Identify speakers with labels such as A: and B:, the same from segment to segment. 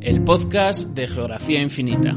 A: el podcast de Geografía Infinita.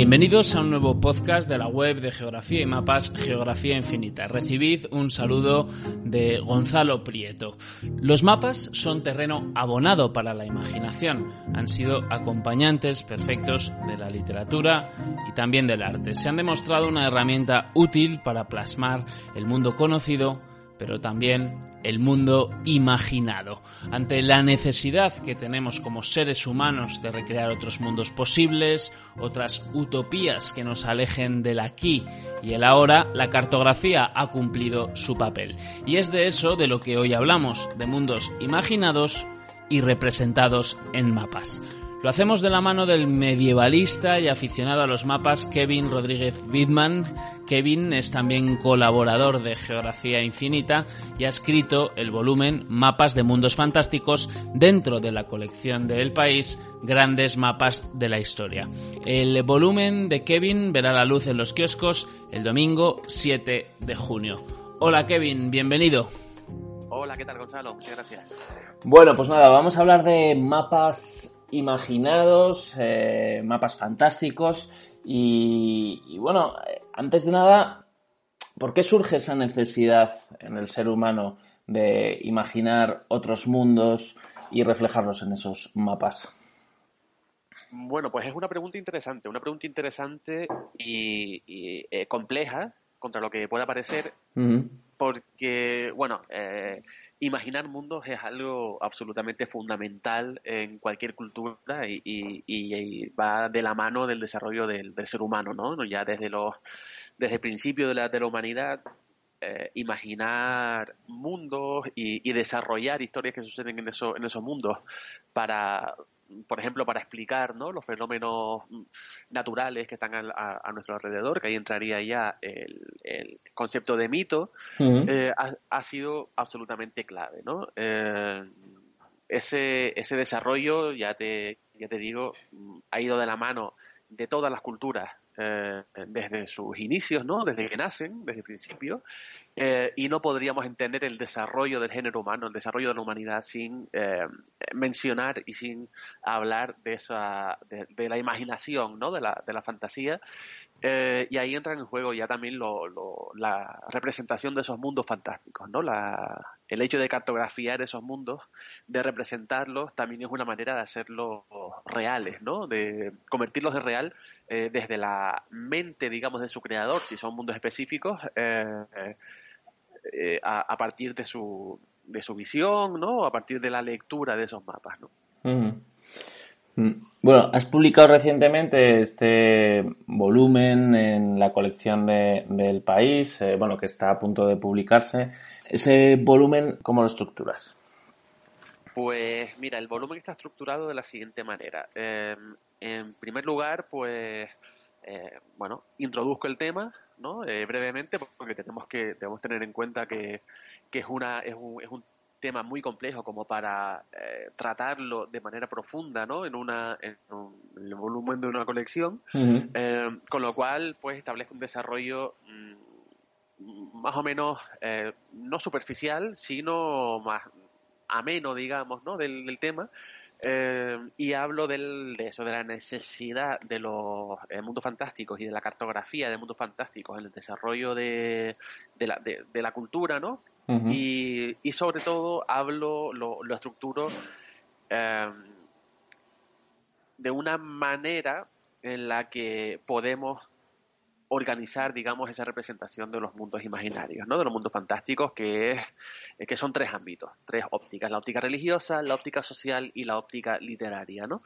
A: Bienvenidos a un nuevo podcast de la web de Geografía y Mapas Geografía Infinita. Recibid un saludo de Gonzalo Prieto. Los mapas son terreno abonado para la imaginación. Han sido acompañantes perfectos de la literatura y también del arte. Se han demostrado una herramienta útil para plasmar el mundo conocido, pero también el mundo imaginado. Ante la necesidad que tenemos como seres humanos de recrear otros mundos posibles, otras utopías que nos alejen del aquí y el ahora, la cartografía ha cumplido su papel. Y es de eso de lo que hoy hablamos, de mundos imaginados y representados en mapas. Lo hacemos de la mano del medievalista y aficionado a los mapas Kevin Rodríguez Bidman. Kevin es también colaborador de Geografía Infinita y ha escrito el volumen Mapas de Mundos Fantásticos dentro de la colección de El País, Grandes Mapas de la Historia. El volumen de Kevin verá la luz en los kioscos el domingo 7 de junio. Hola Kevin, bienvenido.
B: Hola, ¿qué tal Gonzalo? Muchas gracias.
A: Bueno, pues nada, vamos a hablar de mapas imaginados, eh, mapas fantásticos y, bueno, antes de nada, ¿por qué surge esa necesidad en el ser humano de imaginar otros mundos y reflejarlos en esos mapas?
B: Bueno, pues es una pregunta interesante, una pregunta interesante y, eh, compleja contra lo que pueda parecer, porque, bueno, eh, imaginar mundos es algo absolutamente fundamental en cualquier cultura y, va de la mano del desarrollo del, ser humano, ¿no? Ya desde los desde el principio de la, de la humanidad, eh, imaginar mundos y, desarrollar historias que suceden en, eso, en esos mundos para por ejemplo, para explicar ¿no? los fenómenos naturales que están a, nuestro alrededor, que ahí entraría ya el, concepto de mito, eh, ha, sido absolutamente clave. ¿no? Eh, ese, ese desarrollo, ya te, ya te digo, ha ido de la mano de todas las culturas eh, desde sus inicios, ¿no? desde que nacen, desde el principio, eh, y no podríamos entender el desarrollo del género humano, el desarrollo de la humanidad sin eh, mencionar y sin hablar de esa, de, la imaginación, ¿no? de, la, de la fantasía. Eh, y ahí entra en juego ya también lo, la representación de esos mundos fantásticos, ¿no? La, el hecho de cartografiar esos mundos, de representarlos, también es una manera de hacerlos reales, ¿no? De convertirlos de real desde la mente, digamos, de su creador, si son mundos específicos, eh, eh, a, partir de su, de su visión, ¿no? A partir de la lectura de esos mapas, ¿no?
A: Mm. Bueno, has publicado recientemente este volumen en la colección de, del país, eh, bueno, que está a punto de publicarse. Ese volumen, ¿cómo lo estructuras?
B: Pues mira, el volumen está estructurado de la siguiente manera. Em, en primer lugar, pues, eh, bueno, introduzco el tema, ¿no? Eh, brevemente, porque tenemos que debemos tener en cuenta que, que es, una, es, un, es un tema muy complejo como para eh, tratarlo de manera profunda ¿no? en, una, en, el volumen de una colección, eh, con lo cual pues establezco un desarrollo mm, más o menos no superficial, sino más ameno, digamos, ¿no? del, del tema, eh, y hablo del, de eso, de la necesidad de los eh, mundos fantásticos y de la cartografía de mundos fantásticos en el desarrollo de, de, la, de, la cultura, ¿no? y, y, sobre todo hablo, lo, lo estructuro eh, de una manera en la que podemos organizar, digamos, esa representación de los mundos imaginarios, ¿no? De los mundos fantásticos, que, es, que son tres ámbitos, tres ópticas, la óptica religiosa, la óptica social y la óptica literaria, ¿no?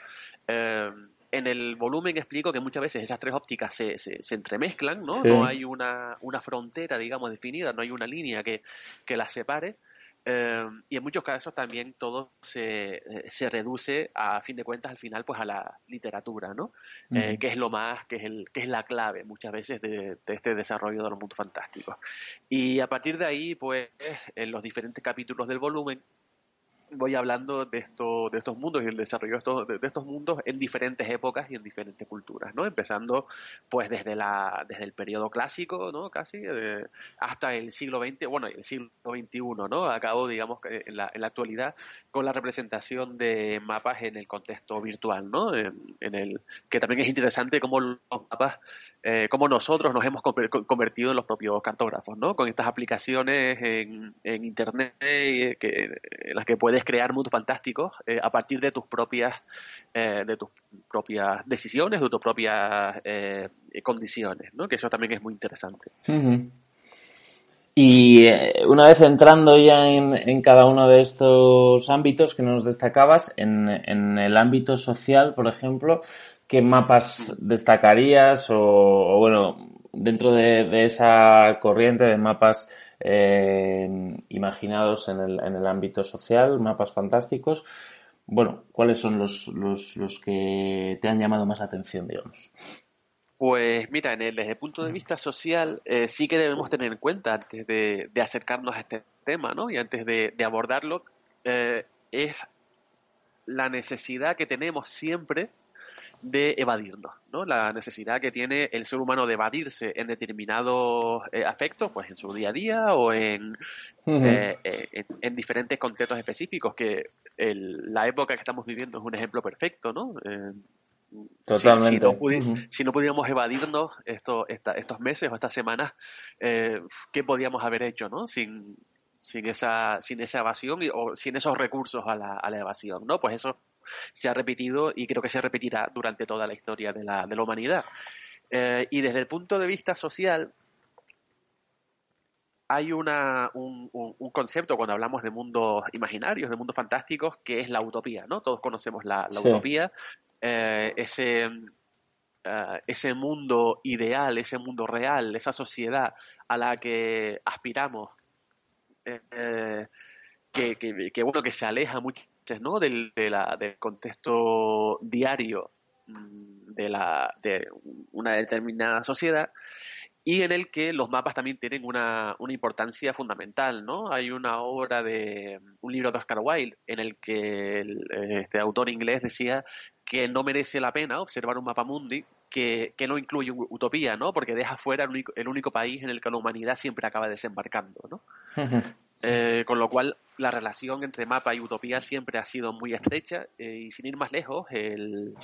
B: Eh, en el volumen explico que muchas veces esas tres ópticas se, se, entremezclan, ¿no? No hay una, una frontera, digamos, definida, no hay una línea que, que las separe. Eh, y en muchos casos también todo se, se, reduce a fin de cuentas al final pues a la literatura, ¿no? Eh, que es lo más, que es, el, que es la clave muchas veces de, de, este desarrollo de los mundos fantásticos. Y a partir de ahí pues en los diferentes capítulos del volumen voy hablando de, esto, de estos mundos y el desarrollo de estos, de, estos mundos en diferentes épocas y en diferentes culturas, ¿no? Empezando, pues, desde, la, desde el periodo clásico, ¿no? Casi, hasta el siglo XX, bueno, el siglo XXI, ¿no? Acabo, digamos, en la, en la actualidad, con la representación de mapas en el contexto virtual, ¿no? En, el, que también es interesante cómo los mapas eh, cómo nosotros nos hemos convertido en los propios cartógrafos, ¿no? Con estas aplicaciones en, Internet eh, que, en las que puedes crear mundos fantásticos eh, a partir de tus propias eh, de tus propias decisiones, de tus propias condiciones, ¿no? Que eso también es muy interesante.
C: Y una vez entrando ya en, cada uno de estos ámbitos que nos destacabas, en, en el ámbito social, por ejemplo, ¿qué mapas destacarías o, bueno, dentro de, esa corriente de mapas eh, imaginados en el, en el ámbito social, mapas fantásticos? Bueno, ¿cuáles son los, los, los que te han llamado más atención, digamos?
B: Pues mira, en el, desde el punto de vista social, eh, sí que debemos tener en cuenta antes de, acercarnos a este tema, ¿no? Y antes de, abordarlo, eh, es la necesidad que tenemos siempre de evadirnos, ¿no? La necesidad que tiene el ser humano de evadirse en determinados eh, aspectos, pues en su día a día o en, eh, eh, en, diferentes contextos específicos, que la época que estamos viviendo es un ejemplo perfecto, ¿no?
C: Totalmente.
B: Si, no pudiéramos evadirnos estos, estos meses o estas semanas, ¿qué podíamos haber hecho, ¿no? Sin, sin esa, sin esa evasión o sin esos recursos a la, a la evasión, ¿no? Pues eso se ha repetido y creo que se repetirá durante toda la historia de la, de la humanidad. Eh, y desde el punto de vista social, hay una, un, concepto cuando hablamos de mundos imaginarios, de mundos fantásticos, que es la utopía, ¿no? Todos conocemos la, utopía, eh, ese, eh, ese mundo ideal, ese mundo real, esa sociedad a la que aspiramos, que, que, bueno, que se aleja mucho ¿no? Del, del contexto diario mm, de, la, de una determinada sociedad y en el que los mapas también tienen una, una, importancia fundamental, ¿no? Hay una obra de un libro de Oscar Wilde en el que este autor inglés decía que no merece la pena observar un mapa mundi que, que no incluye utopía, ¿no? Porque deja fuera el único, el único, país en el que la humanidad siempre acaba desembarcando, ¿no? Eh, con lo cual, la relación entre mapa y utopía siempre ha sido muy estrecha eh, y sin ir más lejos, el,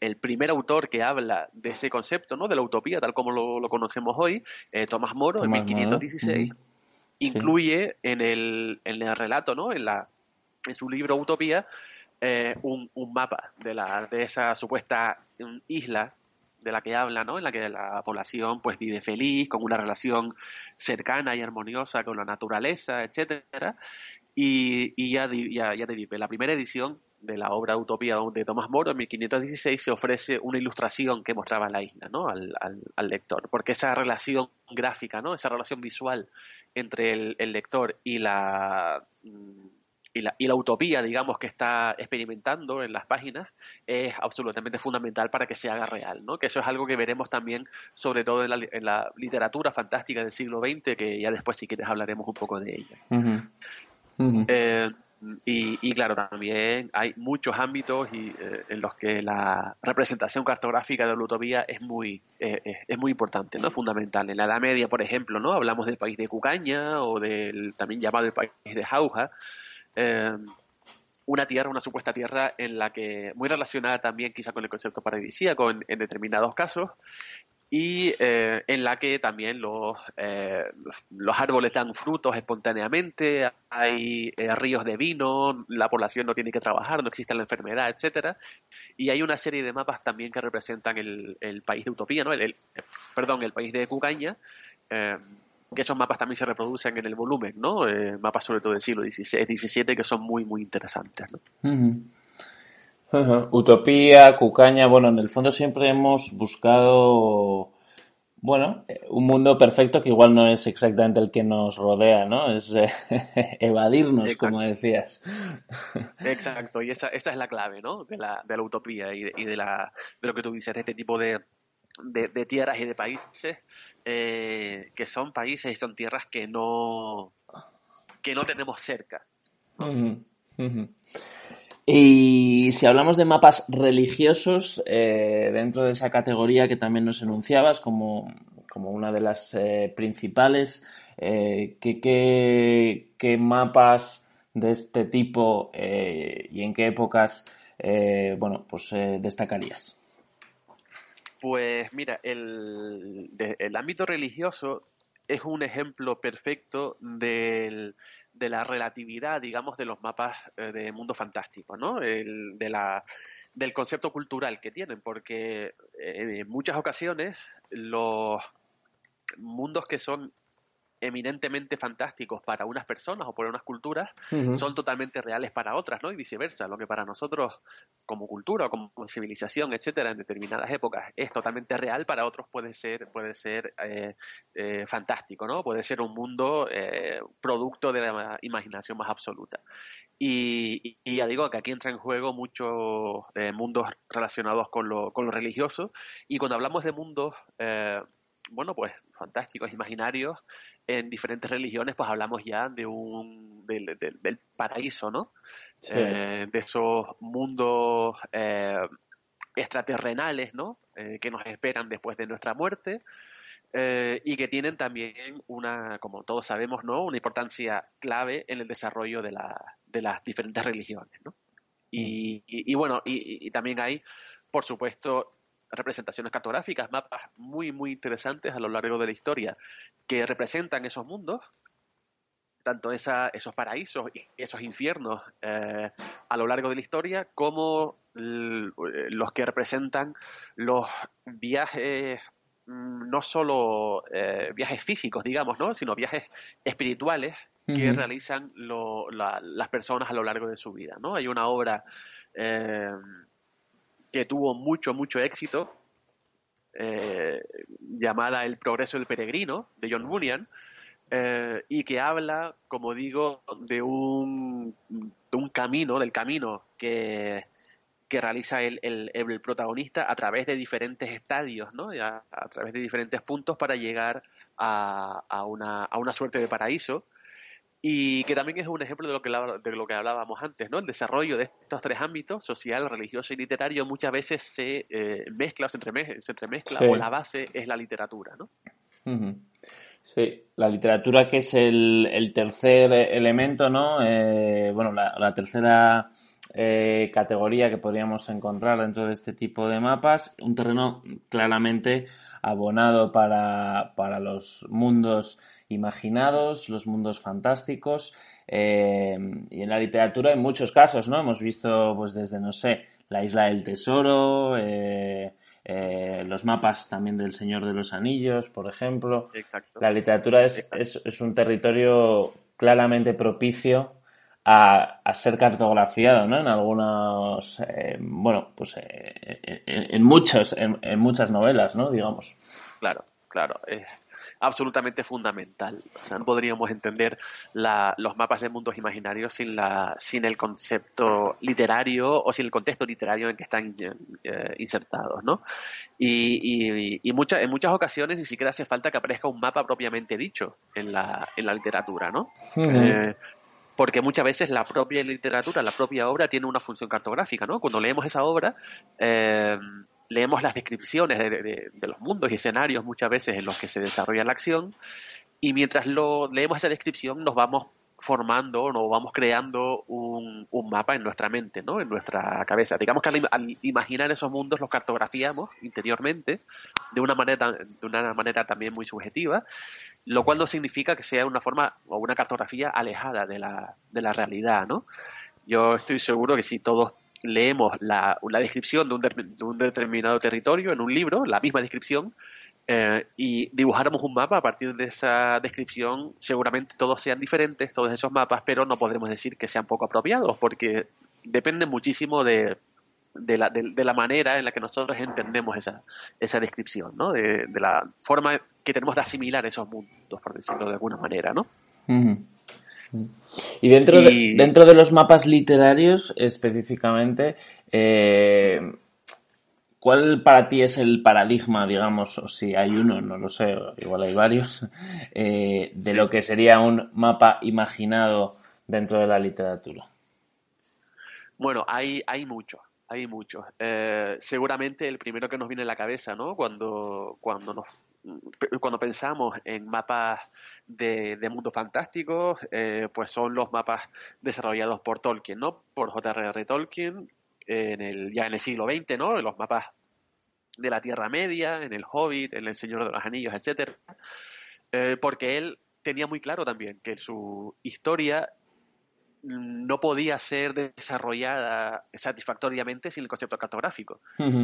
B: el, primer autor que habla de ese concepto, ¿no? de la utopía, tal como lo, conocemos hoy, eh, Tomás Moro, en 1516, incluye en, el, en el relato, ¿no? en, la, en su libro Utopía, un, un, mapa de, la, de esa supuesta isla de la que habla, ¿no? En la que la población pues vive feliz, con una relación cercana y armoniosa con la naturaleza, etcétera. Y, y ya, ya, ya te digo, la primera edición de la obra Utopía de Tomás Moro en 1516 se ofrece una ilustración que mostraba la isla, ¿no? Al, al, lector, porque esa relación gráfica, ¿no? Esa relación visual entre el, el lector y la mm, y la, y la utopía, digamos, que está experimentando en las páginas es absolutamente fundamental para que se haga real, ¿no? Que eso es algo que veremos también, sobre todo en la, en la literatura fantástica del siglo XX, que ya después, si quieres, hablaremos un poco de ella. Eh, y, y, claro, también hay muchos ámbitos y, eh, en los que la representación cartográfica de la utopía es muy, eh, es muy importante, ¿no? fundamental. En la Edad Media, por ejemplo, ¿no? hablamos del país de Cucaña o del también llamado el país de Jauja, eh, una tierra, una supuesta tierra en la que, muy relacionada también quizá con el concepto paradisíaco en, determinados casos, y eh, en la que también los, eh, los, árboles dan frutos espontáneamente, hay ríos de vino, la población no tiene que trabajar, no existe la enfermedad, etcétera, y hay una serie de mapas también que representan el, el país de Utopía, ¿no? el, perdón, el país de Cucaña, que esos mapas también se reproducen en el volumen, ¿no? Eh, mapas sobre todo del siglo XVI, XVII que son muy, muy interesantes, ¿no?
A: Utopía, Cucaña, bueno, en el fondo siempre hemos buscado, bueno, eh, un mundo perfecto que igual no es exactamente el que nos rodea, ¿no? Es eh, evadirnos, como decías.
B: Exacto, y esta, esta, es la clave, ¿no? De la, de la utopía y, de, la, de lo que tú dices, de este tipo de, de, tierras y de países, eh, que son países y son tierras que no, que no tenemos cerca.
A: Y si hablamos de mapas religiosos, eh, dentro de esa categoría que también nos enunciabas como, como una de las eh, principales, eh, ¿qué, mapas de este tipo y en qué épocas bueno, pues, destacarías?
B: Pues mira, el, el ámbito religioso es un ejemplo perfecto del, de la relatividad, digamos, de los mapas eh, de mundo fantástico, ¿no? El, de la, del concepto cultural que tienen, porque eh, en muchas ocasiones los mundos que son eminentemente fantásticos para unas personas o para unas culturas son totalmente reales para otras, ¿no? Y viceversa, lo que para nosotros como cultura o como civilización, etcétera, en determinadas épocas es totalmente real, para otros puede ser puede ser eh, eh, fantástico, ¿no? Puede ser un mundo eh, producto de la imaginación más absoluta. Y, ya digo que aquí entra en juego muchos mundos relacionados con lo, con lo religioso y cuando hablamos de mundos bueno, pues fantásticos, imaginarios, en diferentes religiones, pues hablamos ya de un del, del, paraíso, ¿no? Eh, de esos mundos eh, extraterrenales, ¿no? Eh, que nos esperan después de nuestra muerte y que tienen también una, como todos sabemos, ¿no? Una importancia clave en el desarrollo de, la, de las diferentes religiones, ¿no? Y, mm. y, bueno, y, y también hay, por supuesto, representaciones cartográficas, mapas muy, muy interesantes a lo largo de la historia que representan esos mundos, tanto esa, esos paraísos y esos infiernos eh, a lo largo de la historia, como los que representan los viajes, mm, no solo eh, viajes físicos, digamos, ¿no? sino viajes espirituales que realizan las personas a lo largo de su vida. ¿no? Hay una obra eh, que tuvo mucho, mucho éxito, eh, llamada El progreso del peregrino, de John Bunyan, eh, y que habla, como digo, de un, de un camino, del camino que, que realiza el, el, protagonista a través de diferentes estadios, ¿no? a, a través de diferentes puntos para llegar a, a, una, a una suerte de paraíso y que también es un ejemplo de lo que, de lo que hablábamos antes, ¿no? El desarrollo de estos tres ámbitos, social, religioso y literario, muchas veces se eh, mezcla o se entremezcla, o la base es la literatura, ¿no?
A: Sí, la literatura que es el, tercer elemento, ¿no? Eh, bueno, la, tercera eh, categoría que podríamos encontrar dentro de este tipo de mapas, un terreno claramente abonado para, para los mundos imaginados, los mundos fantásticos. Eh, y en la literatura, en muchos casos, ¿no? Hemos visto, pues desde, no sé, la isla del tesoro, eh, eh, los mapas también del Señor de los Anillos, por ejemplo.
B: Exacto.
A: La literatura es, es, un territorio claramente propicio a, ser cartografiado, ¿no? En algunos, bueno, pues en, muchos, en, en, muchas novelas, ¿no? Digamos.
B: Claro, claro absolutamente fundamental. O sea, no podríamos entender la, los mapas de mundos imaginarios sin, la, sin el concepto literario o sin el contexto literario en que están eh, insertados, ¿no? Y, y, en muchas ocasiones ni siquiera hace falta que aparezca un mapa propiamente dicho en la, en la literatura, ¿no? Eh, porque muchas veces la propia literatura, la propia obra tiene una función cartográfica, ¿no? Cuando leemos esa obra, eh, leemos las descripciones de, los mundos y escenarios muchas veces en los que se desarrolla la acción y mientras leemos esa descripción nos vamos formando, nos vamos creando un, mapa en nuestra mente, ¿no? En nuestra cabeza. Digamos que al, imaginar esos mundos los cartografiamos interiormente de una manera de una manera también muy subjetiva, lo cual no significa que sea una forma o una cartografía alejada de la, de la realidad, ¿no? Yo estoy seguro que si todos leemos la, descripción de un, determinado territorio en un libro, la misma descripción, eh, y dibujáramos un mapa a partir de esa descripción, seguramente todos sean diferentes, todos esos mapas, pero no podremos decir que sean poco apropiados, porque depende muchísimo de, de la, de, la manera en la que nosotros entendemos esa, esa descripción, ¿no? De, la forma que tenemos de asimilar esos mundos, por decirlo de alguna manera, ¿no?
C: Y dentro, De, dentro de los mapas literarios, específicamente, eh, ¿cuál para ti es el paradigma, digamos, o si hay uno, no lo sé, igual hay varios, eh, de lo que sería un mapa imaginado dentro de la literatura?
B: Bueno, hay, hay muchos hay muchos. Eh, seguramente el primero que nos viene a la cabeza, ¿no? Cuando, cuando, nos, cuando pensamos en mapas de, de mundos fantásticos, eh, pues son los mapas desarrollados por Tolkien, ¿no? Por J.R.R. Tolkien, en el, ya en el siglo XX, ¿no? Los mapas de la Tierra Media, en el Hobbit, en el Señor de los Anillos, etcétera. Eh, porque él tenía muy claro también que su historia no podía ser desarrollada satisfactoriamente sin el concepto cartográfico.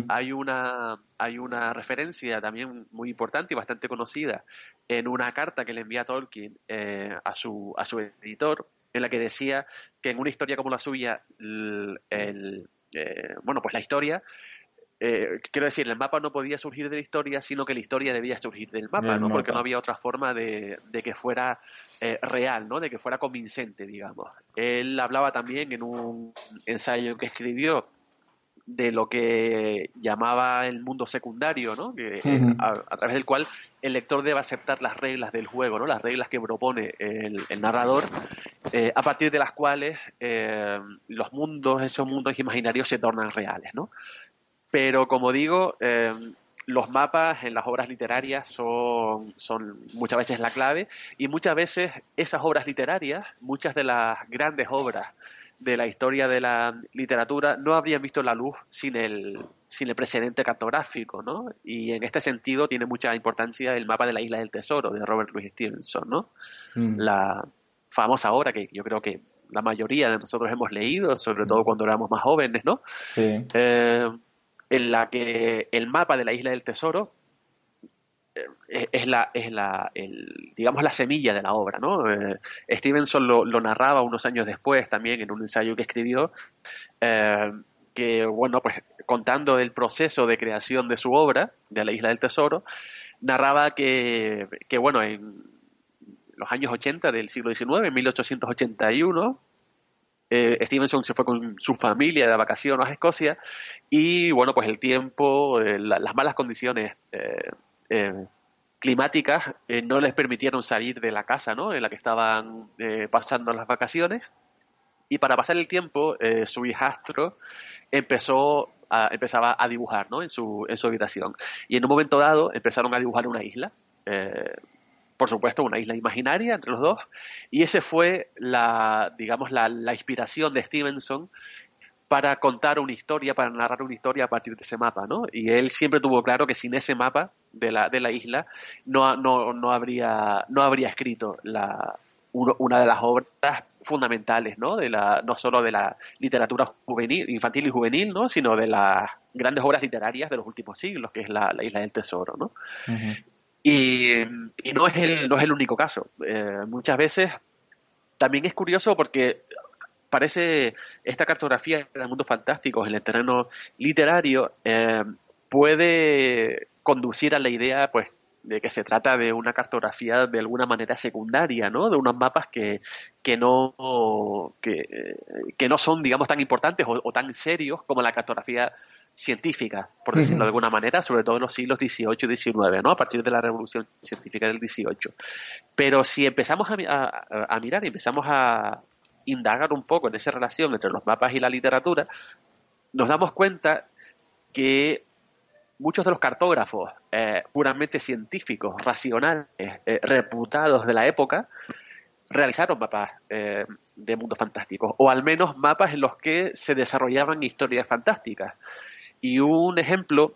B: hay, una, hay una referencia también muy importante y bastante conocida en una carta que le envía Tolkien eh, a, su, a su editor, en la que decía que en una historia como la suya, el, eh, bueno, pues la historia eh, quiero decir, el mapa no podía surgir de la historia, sino que la historia debía surgir del mapa, ¿no? Porque no había otra forma de, que fuera eh, real, ¿no? De que fuera convincente, digamos. Él hablaba también en un ensayo que escribió de lo que llamaba el mundo secundario, ¿no? Que, a, través del cual el lector debe aceptar las reglas del juego, ¿no? Las reglas que propone el, narrador, eh, a partir de las cuales los mundos, esos mundos imaginarios se tornan reales, ¿no? Pero como digo, eh, los mapas en las obras literarias son, son muchas veces la clave y muchas veces esas obras literarias, muchas de las grandes obras de la historia de la literatura no habrían visto la luz sin el, sin el precedente cartográfico, ¿no? Y en este sentido tiene mucha importancia el mapa de la Isla del Tesoro de Robert Louis Stevenson, ¿no? Mm. La famosa obra que yo creo que la mayoría de nosotros hemos leído, sobre todo cuando éramos más jóvenes, ¿no? Sí. Eh, en la que el mapa de la isla del tesoro eh, es la, es la el, digamos, la semilla de la obra, ¿no? Eh, Stevenson lo, narraba unos años después también en un ensayo que escribió, eh, que, bueno, pues contando el proceso de creación de su obra, de la Isla del Tesoro, narraba que, que bueno, en los años 80 del siglo XIX, en 1881, eh, Stevenson se fue con su familia de vacaciones a Escocia y bueno, pues el tiempo, eh, las malas condiciones eh, climáticas no les permitieron salir de la casa ¿no? en la que estaban pasando las vacaciones y para pasar el tiempo su hijastro empezó empezaba a dibujar ¿no? en, su, en su habitación y en un momento dado empezaron a dibujar una isla por supuesto, una isla imaginaria entre los dos, y ese fue la, digamos, la, inspiración de Stevenson para contar una historia, para narrar una historia a partir de ese mapa, ¿no? Y él siempre tuvo claro que sin ese mapa de la, de la isla no, no, no, habría, no habría escrito la, una de las obras fundamentales, ¿no? De la, no solo de la literatura juvenil, infantil y juvenil, ¿no? Sino de las grandes obras literarias de los últimos siglos, que es la, Isla del Tesoro, ¿no? Y, no, es el, no es el único caso. Eh, muchas veces también es curioso porque parece esta cartografía del mundo fantástico en el terreno literario eh, puede conducir a la idea pues de que se trata de una cartografía de alguna manera secundaria, ¿no? De unos mapas que, que no que, que no son, digamos, tan importantes o, tan serios como la cartografía científica, por decirlo de alguna manera, sobre todo en los siglos XVIII y XIX, ¿no? a partir de la revolución científica del XVIII. Pero si empezamos a, mirar y empezamos a indagar un poco en esa relación entre los mapas y la literatura, nos damos cuenta que muchos de los cartógrafos eh, puramente científicos, racionales, eh, reputados de la época, realizaron mapas eh, de mundos fantásticos, o al menos mapas en los que se desarrollaban historias fantásticas. Y un ejemplo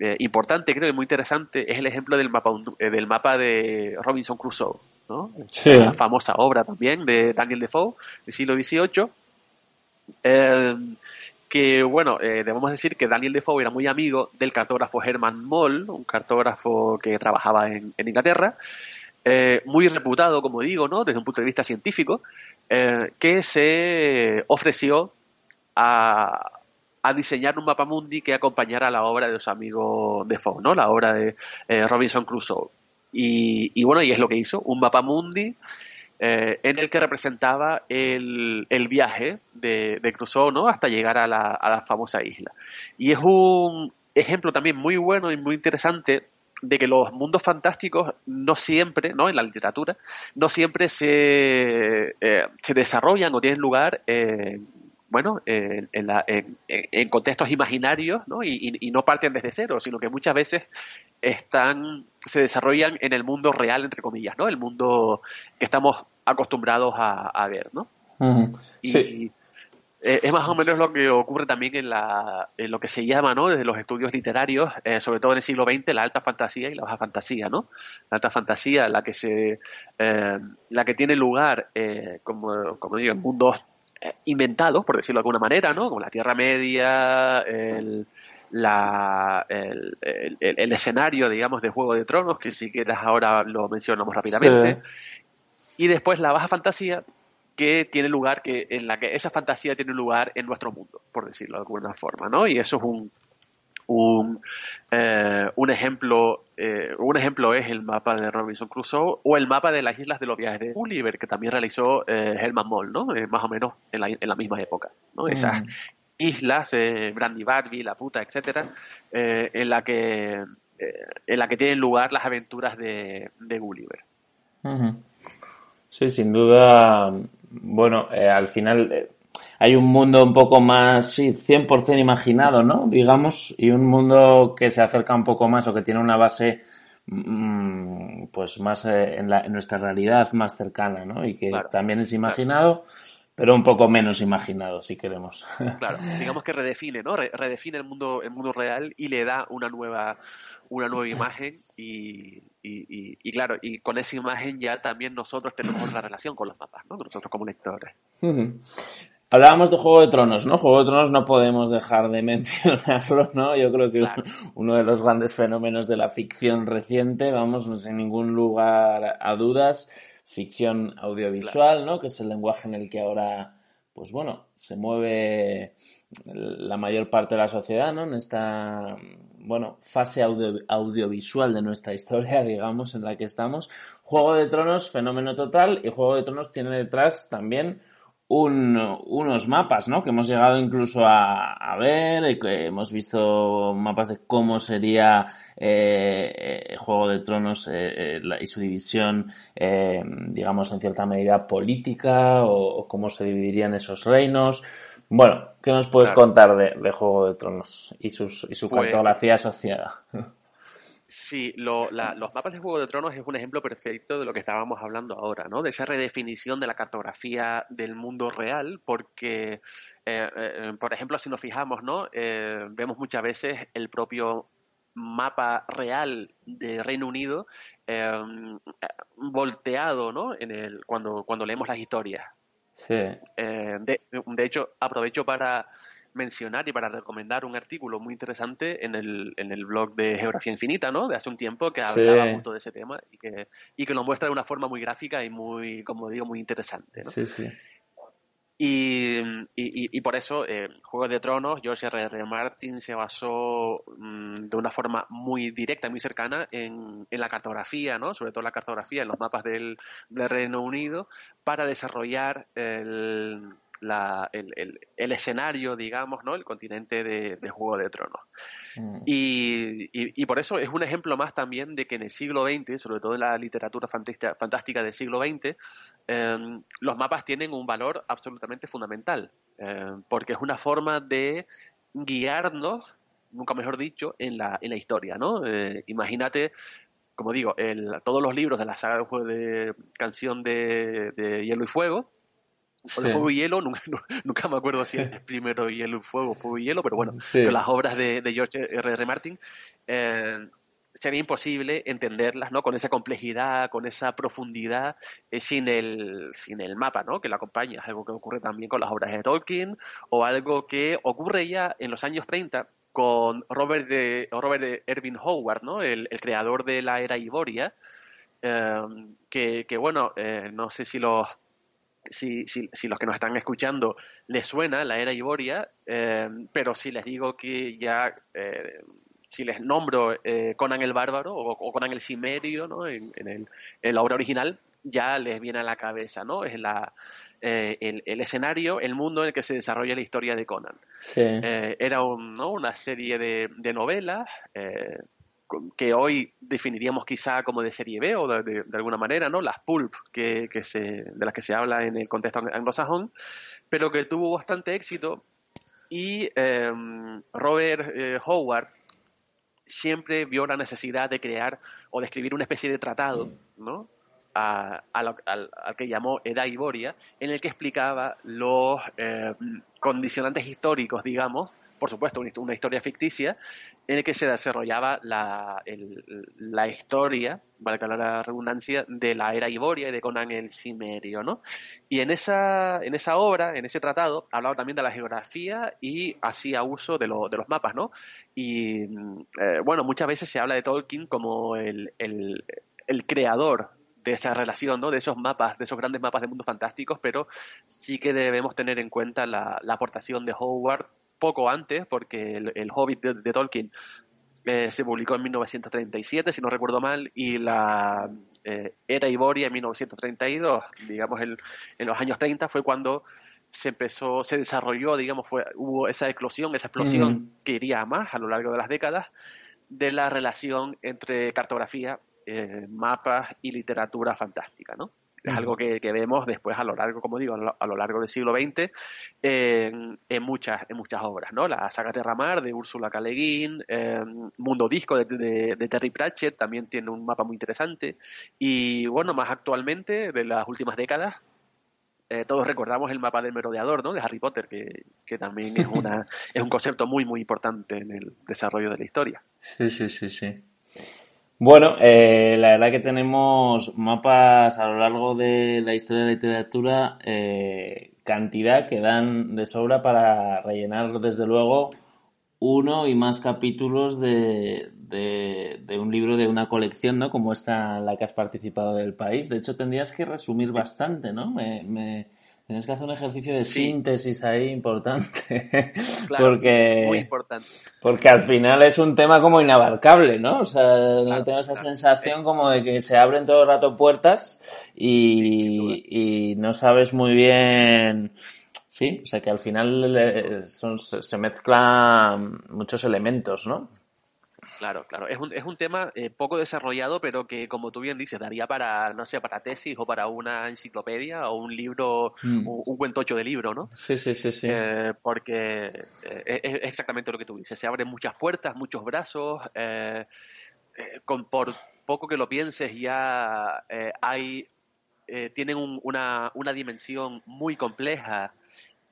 B: eh, importante, creo que muy interesante, es el ejemplo del mapa, eh, del mapa de Robinson Crusoe, ¿no? La famosa obra también de Daniel Defoe, del siglo XVIII. Eh, que, bueno, debemos decir que Daniel Defoe era muy amigo del cartógrafo Herman Moll, un cartógrafo que trabajaba en, en Inglaterra, muy reputado, como digo, ¿no? Desde un punto de vista científico, que se ofreció a, a diseñar un mapa mundi que acompañara la obra de los amigos de Fogg, ¿no? La obra de eh, Robinson Crusoe. Y, bueno, y es lo que hizo, un mapa mundi eh, en el que representaba el, viaje de, Crusoe, ¿no? Hasta llegar a la, famosa isla. Y es un ejemplo también muy bueno y muy interesante de que los mundos fantásticos no siempre, ¿no? En la literatura, no siempre se, eh, se desarrollan o tienen lugar bueno, en, en, contextos imaginarios ¿no? Y, no parten desde cero, sino que muchas veces están, se desarrollan en el mundo real, entre comillas, ¿no? El mundo que estamos acostumbrados a, ver, ¿no? Y eh, es más o menos lo que ocurre también en, la, en lo que se llama, ¿no? Desde los estudios literarios, eh, sobre todo en el siglo XX, la alta fantasía y la baja fantasía, ¿no? La alta fantasía, la que se, eh, la que tiene lugar, como, como digo, en mundos inventados, por decirlo de alguna manera, ¿no? Como la Tierra Media, el, la, el, el, escenario, digamos, de Juego de Tronos, que si quieres ahora lo mencionamos rápidamente. Y después la baja fantasía, que tiene lugar, que en la que esa fantasía tiene lugar en nuestro mundo, por decirlo de alguna forma, ¿no? Y eso es un, un, eh, un ejemplo eh, un ejemplo es el mapa de Robinson Crusoe o el mapa de las islas de los viajes de Gulliver que también realizó eh, Herman Moll ¿no? más o menos en la, en la misma época ¿no? Mm. esas islas Brandy Barbie la puta etcétera en la que en la que tienen lugar las aventuras de, de Gulliver
A: sí sin duda bueno al final hay un mundo un poco más, sí, 100% imaginado, ¿no? Digamos, y un mundo que se acerca un poco más o que tiene una base mm, pues más eh, en, la, nuestra realidad más cercana, ¿no? Y que también es imaginado, pero un poco menos imaginado, si queremos.
B: Claro, digamos que redefine, ¿no? redefine el mundo, el mundo real y le da una nueva, una nueva imagen y, y, y, claro, y con esa imagen ya también nosotros tenemos la relación con los mapas, ¿no? Nosotros como lectores.
A: Hablábamos de Juego de Tronos, ¿no? Juego de Tronos no podemos dejar de mencionarlo, ¿no? Yo creo que uno de los grandes fenómenos de la ficción reciente, vamos, sin ningún lugar a dudas, ficción audiovisual, ¿no? Que es el lenguaje en el que ahora, pues bueno, se mueve la mayor parte de la sociedad, ¿no? En esta, bueno, fase audiovisual de nuestra historia, digamos, en la que estamos. Juego de Tronos, fenómeno total, y Juego de Tronos tiene detrás también unos mapas, ¿no? Que hemos llegado incluso a, ver, que hemos visto mapas de cómo sería eh, Juego de Tronos eh, eh, y su división, digamos, en cierta medida política o, cómo se dividirían esos reinos. Bueno, ¿qué nos puedes contar de, Juego de Tronos y, sus, y su pues cartografía asociada?
B: Sí, los mapas de Juego de Tronos es un ejemplo perfecto de lo que estábamos hablando ahora, ¿no? De esa redefinición de la cartografía del mundo real, porque, eh, eh, por ejemplo, si nos fijamos, ¿no? Eh, vemos muchas veces el propio mapa real de Reino Unido volteado, ¿no? En el, cuando, cuando leemos las historias.
A: Sí.
B: de hecho, aprovecho para mencionar y para recomendar un artículo muy interesante en el, en el blog de Geografía Infinita, ¿no? De hace un tiempo que hablaba mucho de ese tema y que, y que lo muestra de una forma muy gráfica y muy, como digo, muy interesante, ¿no?
A: Sí, sí.
B: Y, y, y, por eso, eh, Juegos de Tronos, George R. R. Martin se basó mm, de una forma muy directa, muy cercana en, en, la cartografía, ¿no? sobre todo la cartografía en los mapas del, del Reino Unido, para desarrollar el, el, escenario, digamos, ¿no? El continente de, Juego de Tronos. Mm. Y, por eso es un ejemplo más también de que en el siglo XX, sobre todo en la literatura fantástica, del siglo XX, em, los mapas tienen un valor absolutamente fundamental, em, porque es una forma de guiarnos, nunca mejor dicho, en la, en la historia, ¿no? Eh, imagínate como digo, todos los libros de la saga de, de canción de, de Hielo y Fuego, o de Fuego y Hielo, nunca, me acuerdo si es primero Hielo y Fuego, Fuego y Hielo, pero bueno, las obras de, George R. R. Martin, eh, sería imposible entenderlas, ¿no? Con esa complejidad, con esa profundidad, eh, sin, el, sin el mapa, ¿no? Que la acompaña. Es algo que ocurre también con las obras de Tolkien, o algo que ocurre ya en los años 30 con Robert, de, Robert Ervin Howard, ¿no? El, creador de la era Iboria, eh, que, que, bueno, no sé si los si, si, si, los que nos están escuchando les suena la era Iboria, eh, pero si les digo que ya, eh, si les nombro eh, Conan el Bárbaro o, Conan el Cimerio ¿no? en, el, en, la obra original, ya les viene a la cabeza, ¿no? Es la, el, el, escenario, el mundo en el que se desarrolla la historia de Conan.
A: Sí.
B: era un, ¿no? una serie de, de novelas que hoy definiríamos quizá como de serie B o de, alguna manera, ¿no? Las pulp que, se, de las que se habla en el contexto anglosajón, pero que tuvo bastante éxito y em, Robert eh, Howard siempre vio la necesidad de crear o de escribir una especie de tratado, ¿no? A, al, que llamó Edad Iboria, en el que explicaba los em, condicionantes históricos, digamos, por supuesto, una historia ficticia, en el que se desarrollaba la, la historia, la redundancia, de la era Iboria y de Conan el Cimerio, ¿no? Y en esa, en esa obra, en ese tratado, hablaba también de la geografía y hacía uso de, de los mapas, ¿no? Y, eh, bueno, muchas veces se habla de Tolkien como el, el, el creador de esa relación, ¿no? De esos mapas, de esos grandes mapas de mundos fantásticos, pero sí que debemos tener en cuenta la, la aportación de Howard poco antes, porque el, Hobbit de, Tolkien eh, se publicó en 1937, si no recuerdo mal, y la eh, Era Iboria en 1932, digamos, en los años 30 fue cuando se empezó, se desarrolló, digamos, fue, hubo esa eclosión, esa explosión que iría a más a lo largo de las décadas de la relación entre cartografía, eh, mapas y literatura fantástica, ¿no? Es algo que, vemos después a lo largo, como digo, a lo, largo del siglo XX en, muchas, en muchas obras, ¿no? La saga Terramar de Úrsula K. Le em, Mundo Disco de, Terry Pratchett también tiene un mapa muy interesante y, bueno, más actualmente, de las últimas décadas, eh, todos recordamos el mapa del merodeador, ¿no? De Harry Potter, que, que también es, una, es un concepto muy, muy importante en el desarrollo de la historia.
A: Sí, sí, sí, sí. Bueno, eh, la verdad que tenemos mapas a lo largo de la historia de la literatura, eh, cantidad que dan de sobra para rellenar desde luego uno y más capítulos de, de, un libro de una colección, ¿no? Como esta en la que has participado del país. De hecho, tendrías que resumir bastante, ¿no? me, Tienes que hacer un ejercicio de síntesis ahí importante. porque,
B: muy importante.
A: Porque al final es un tema como inabarcable, ¿no? O sea, no tengo esa sensación como de que se abren todo el rato puertas y, y no sabes muy bien. Sí, o sea que al final eh, se mezclan muchos elementos, ¿no?
B: Claro, claro. Es un, es un tema eh, poco desarrollado, pero que, como tú bien dices, daría para, no sé, para tesis o para una enciclopedia o un libro, mm. un, buen tocho de libro, ¿no?
A: Sí, sí, sí, sí.
B: Eh, porque eh, es exactamente lo que tú dices. Se abren muchas puertas, muchos brazos. con, por poco que lo pienses, ya hay, tienen una, una dimensión muy compleja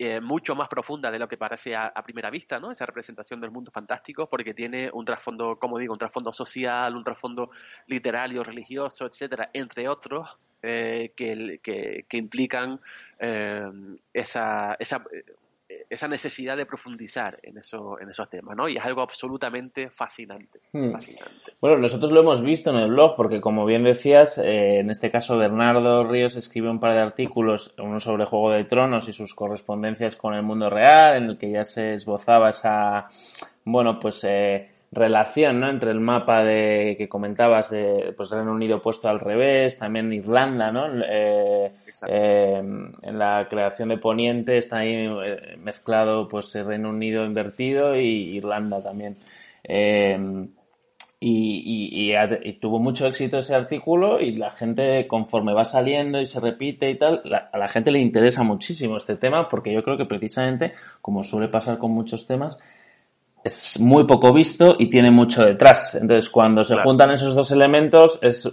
B: eh, mucho más profunda de lo que parece a, primera vista, ¿no? Esa representación del mundo fantástico, porque tiene un trasfondo, como digo, un trasfondo social, un trasfondo literario, religioso, etcétera, entre otros, eh, que, implican eh, esa esa necesidad de profundizar en, eso, en esos temas, ¿no? Y es algo absolutamente fascinante, hmm. fascinante.
A: Bueno, nosotros lo hemos visto en el blog, porque como bien decías, eh, en este caso Bernardo Ríos escribe un par de artículos, uno sobre Juego de Tronos y sus correspondencias con el mundo real, en el que ya se esbozaba esa, bueno, pues... Eh, relación ¿no? entre el mapa de que comentabas de pues Reino Unido puesto al revés, también Irlanda, ¿no? Eh, eh, en la creación de Poniente está ahí eh, mezclado pues el Reino Unido invertido y Irlanda también. Y, y, tuvo mucho éxito ese artículo y la gente conforme va saliendo y se repite y tal, a la gente le interesa muchísimo este tema porque yo creo que precisamente, como suele pasar con muchos temas, es muy poco visto y tiene mucho detrás. Entonces, cuando se juntan esos dos elementos, es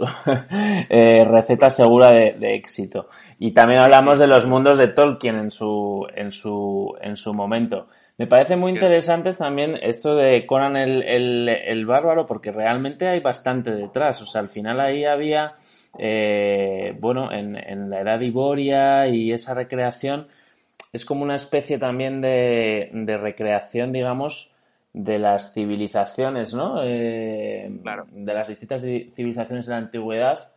A: eh, receta segura de, éxito. Y también hablamos de los mundos de Tolkien en su, en su, en su momento. Me parece muy interesante también esto de Conan el, el, el, bárbaro, porque realmente hay bastante detrás. O sea, al final ahí había, eh, bueno, en, en la edad Iboria y esa recreación, es como una especie también de, de recreación, digamos, de las civilizaciones, ¿no? Eh,
B: claro.
A: De las distintas civilizaciones de la antigüedad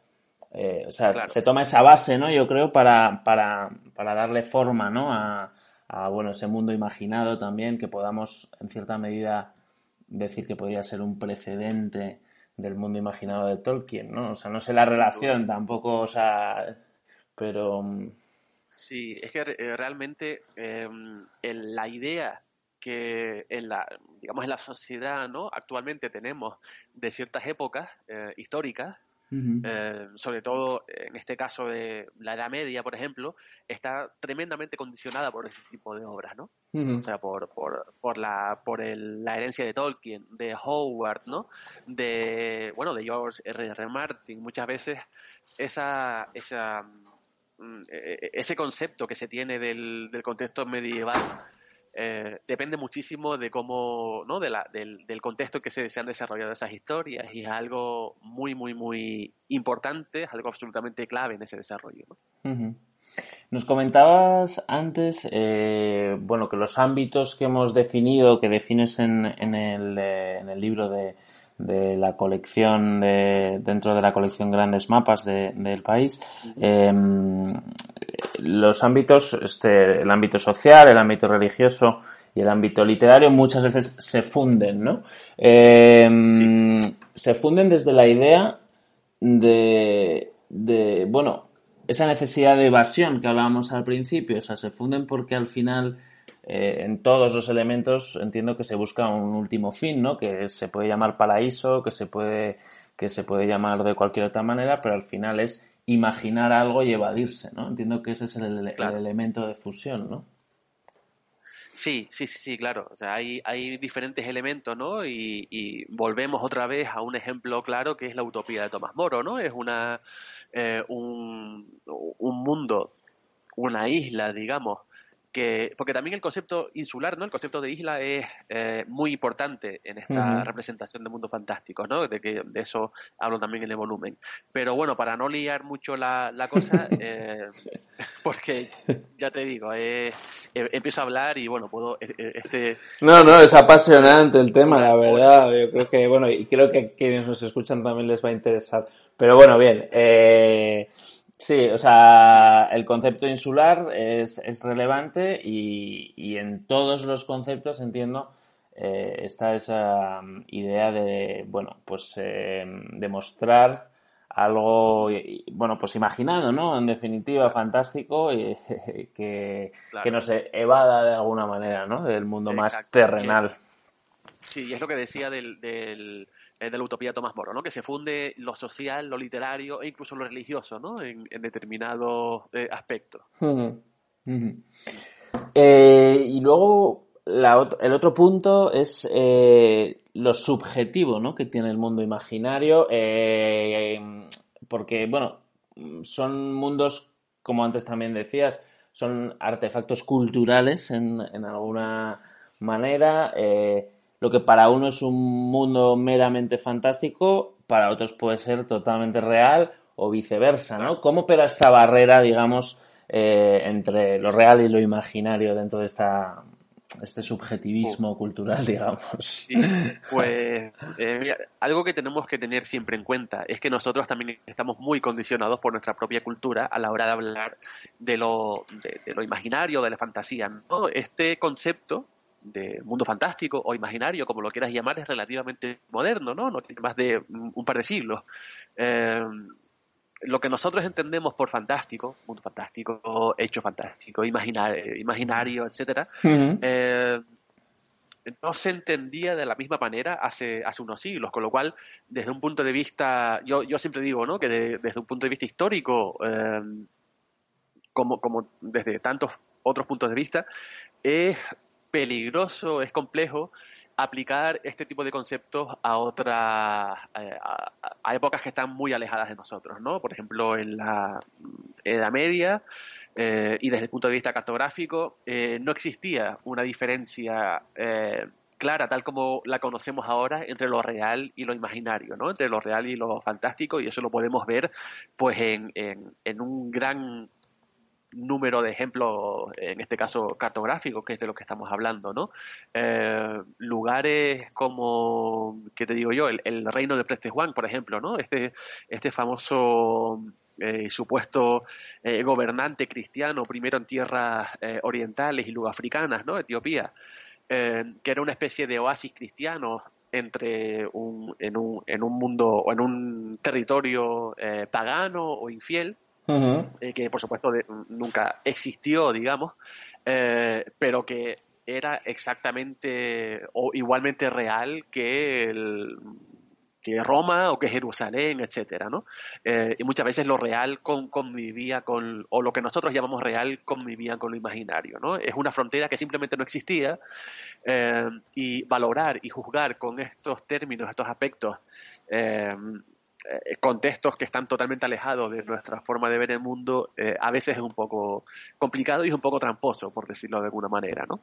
A: eh, o sea, se toma esa base, ¿no? Yo creo para, para, para darle forma, ¿no? A, a, bueno, ese mundo imaginado también, que podamos, en cierta medida, decir que podría ser un precedente del mundo imaginado de Tolkien, ¿no? O sea, no sé la relación tampoco, o sea, pero... Mm,
B: sí, es que eh, realmente em, la idea que en la, digamos, en la sociedad, ¿no? Actualmente tenemos de ciertas épocas eh, históricas, eh, sobre todo en este caso de la Edad Media, por ejemplo, está tremendamente condicionada por este tipo de obras, ¿no? O sea, por, por, por, la, por el, la herencia de Tolkien, de Howard, ¿no? De, bueno, de George R. R. Martin. Muchas veces esa, esa, mm, e, e, ese concepto que se tiene del, del contexto medieval eh, depende muchísimo de cómo, ¿no? De la, del, del, contexto en que se, se, han desarrollado esas historias y es algo muy, muy, muy importante, es algo absolutamente clave en ese desarrollo.
A: Nos comentabas antes, eh, bueno, que los ámbitos que hemos definido, que defines en, en, el, eh, en el libro de, de la colección de, dentro de la colección grandes mapas de, del país los ámbitos este el ámbito social el ámbito religioso y el ámbito literario muchas veces se funden no eh, se funden desde la idea de, de bueno esa necesidad de evasión que hablábamos al principio. O sea se funden porque al final eh, en todos los elementos entiendo que se busca un último fin, ¿no? Que se puede llamar paraíso, que se puede, que se puede llamar de cualquier otra manera, pero al final es imaginar algo y evadirse, ¿no? Entiendo que ese es el, elemento de fusión, ¿no?
B: Sí, sí, sí, sí, claro. O sea, hay, hay diferentes elementos, ¿no? Y, y, volvemos otra vez a un ejemplo claro que es la utopía de Tomás Moro, ¿no? Es una, eh, un, un mundo, una isla, digamos, que, porque también el concepto insular, ¿no? El concepto de isla es eh, muy importante en esta representación de mundo fantástico, ¿no? De que de eso hablo también en el volumen. Pero bueno, para no liar mucho la, la cosa, eh, porque ya te digo, eh, empiezo a hablar y bueno, puedo este.
A: No, no, es apasionante el tema, la verdad. Yo creo que bueno y creo que a quienes nos escuchan también les va a interesar. Pero bueno, bien. Eh, Sí, o sea, el concepto insular es, es relevante y, y, en todos los conceptos entiendo eh, está esa mm, idea de, bueno, pues eh, demostrar algo, bueno, pues imaginado, ¿no? En definitiva, fantástico y que, que nos evada de alguna manera, ¿no? Del mundo más terrenal.
B: Sí, es lo que decía del, del eh, de la utopía Tomás Moro, ¿no? Que se funde lo social, lo literario e incluso lo religioso, ¿no? En, determinados eh, aspectos.
A: Eh, y luego el otro punto es lo subjetivo, ¿no? Que tiene el mundo imaginario, porque bueno, son mundos, como antes también decías, son artefactos culturales en, en alguna manera lo que para uno es un mundo meramente fantástico, para otros puede ser totalmente real o viceversa, ¿no? ¿Cómo opera esta barrera, digamos, eh, entre lo real y lo imaginario dentro de esta este subjetivismo cultural, digamos.
B: pues eh, algo que tenemos que tener siempre en cuenta es que nosotros también estamos muy condicionados por nuestra propia cultura a la hora de hablar de lo, de, de lo imaginario, de la fantasía. ¿no? Este concepto de mundo fantástico o imaginario, como lo quieras llamar, es relativamente moderno, ¿no? No tiene más de un par de siglos. Eh, lo que nosotros entendemos por fantástico, mundo fantástico, hecho fantástico, imaginario, imaginario etcétera, eh, no se entendía de la misma manera hace, hace unos siglos, con lo cual, desde un punto de vista, yo, yo siempre digo, ¿no? Que desde un punto de vista histórico, eh, como, como desde tantos otros puntos de vista, es peligroso, es complejo aplicar este tipo de conceptos a otras eh, a, épocas que están muy alejadas de nosotros, ¿no? Por ejemplo, en la Edad Media eh, y desde el punto de vista cartográfico eh, no existía una diferencia clara, tal como la conocemos ahora, entre lo real y lo imaginario, ¿no? Entre lo real y lo fantástico, y eso lo podemos ver, pues, en, en, en un gran número de ejemplos, en este caso cartográficos, que es de lo que estamos hablando, ¿no? Eh, lugares como, ¿qué te digo yo? El, reino de Preste Juan, por ejemplo, ¿no? Este, este famoso eh, supuesto eh, gobernante cristiano, primero en tierras eh, orientales y luego africanas, ¿no? Etiopía, que era una especie de oasis cristiano entre un, en, un, en un mundo o en un territorio pagano o infiel, que por supuesto nunca existió, digamos, pero que era exactamente o igualmente real que el que Roma o que Jerusalén, etcétera, ¿no? Eh, y muchas veces lo real convivía con, o lo que nosotros llamamos real convivía con lo imaginario, ¿no? Es una frontera que simplemente no existía eh, y valorar y juzgar con estos términos, estos aspectos, eh, contextos que están totalmente alejados de nuestra forma de ver el mundo, a veces es un poco complicado y un poco tramposo, por decirlo de alguna manera, ¿no?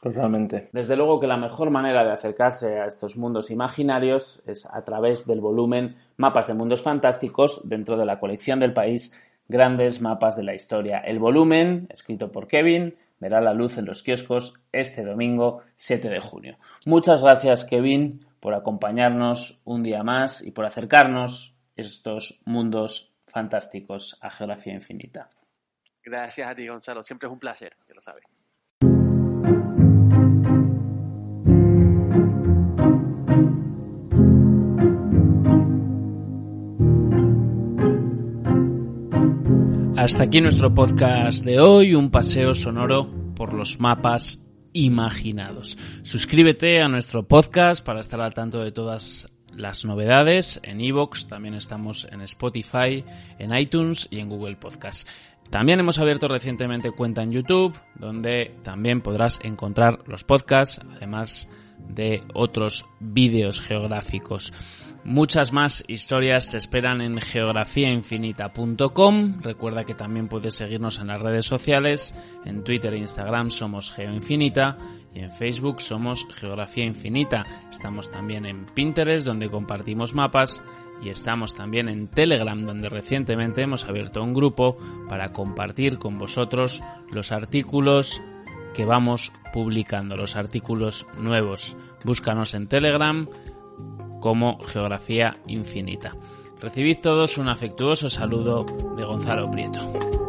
D: Totalmente. Desde luego que la mejor manera de acercarse a estos mundos imaginarios es a través del volumen Mapas de Mundos Fantásticos dentro de la colección del país Grandes Mapas de la Historia. El volumen, escrito por Kevin, verá la luz en los kioscos este domingo 7 de junio. Muchas gracias Kevin por acompañarnos un día más y por acercarnos estos mundos fantásticos a Geografía Infinita.
B: Gracias a ti Gonzalo, siempre es un placer, ya lo sabes.
A: Hasta aquí nuestro podcast de hoy, un paseo sonoro por los mapas imaginados. Suscríbete a nuestro podcast para estar al tanto de todas las novedades en iVoox, también estamos en Spotify, en iTunes y en Google Podcast. También hemos abierto recientemente cuenta en YouTube, donde también podrás encontrar los podcasts, además de otros vídeos geográficos. Muchas más historias te esperan en geografiainfinita.com. Recuerda que también puedes seguirnos en las redes sociales. En Twitter e Instagram somos GeoInfinita y en Facebook somos Geografía Infinita. Estamos también en Pinterest donde compartimos mapas y estamos también en Telegram donde recientemente hemos abierto un grupo para compartir con vosotros los artículos que vamos publicando, los artículos nuevos. Búscanos en Telegram como Geografía Infinita. Recibid todos un afectuoso saludo de Gonzalo Prieto.